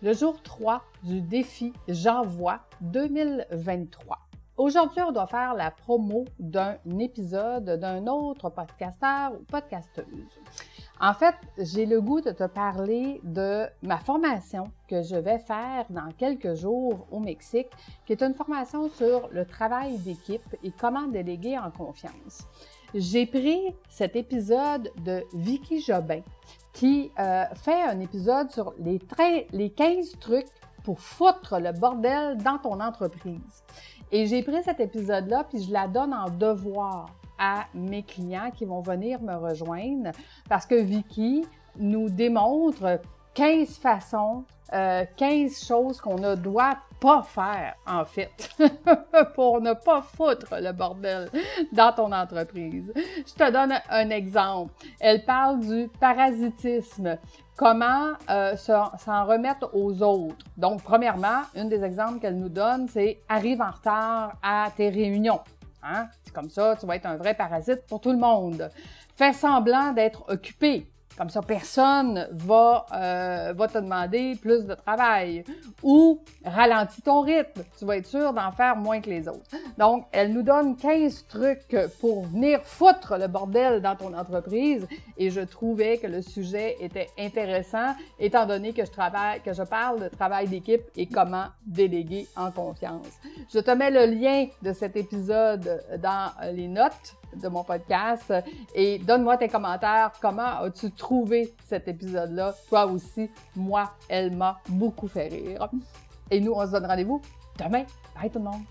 le jour 3 du défi J'envoie 2023. Aujourd'hui, on doit faire la promo d'un épisode d'un autre podcasteur ou podcasteuse. En fait, j'ai le goût de te parler de ma formation que je vais faire dans quelques jours au Mexique, qui est une formation sur le travail d'équipe et comment déléguer en confiance. J'ai pris cet épisode de Vicky Jobin, qui euh, fait un épisode sur les, les 15 trucs pour foutre le bordel dans ton entreprise. Et j'ai pris cet épisode-là, puis je la donne en devoir à mes clients qui vont venir me rejoindre parce que Vicky nous démontre 15 façons, euh, 15 choses qu'on ne doit pas faire, en fait, pour ne pas foutre le bordel dans ton entreprise. Je te donne un exemple. Elle parle du parasitisme. Comment euh, s'en remettre aux autres? Donc, premièrement, une des exemples qu'elle nous donne, c'est arrive en retard à tes réunions. Hein? Comme ça, tu vas être un vrai parasite pour tout le monde. Fais semblant d'être occupé. Comme ça, personne va, euh, va te demander plus de travail. Ou ralentis ton rythme. Tu vas être sûr d'en faire moins que les autres. Donc, elle nous donne 15 trucs pour venir foutre le bordel dans ton entreprise. Et je trouvais que le sujet était intéressant, étant donné que je que je parle de travail d'équipe et comment déléguer en confiance. Je te mets le lien de cet épisode dans les notes de mon podcast et donne-moi tes commentaires. Comment as-tu trouvé cet épisode-là? Toi aussi, moi, elle m'a beaucoup fait rire. Et nous, on se donne rendez-vous demain. Bye tout le monde!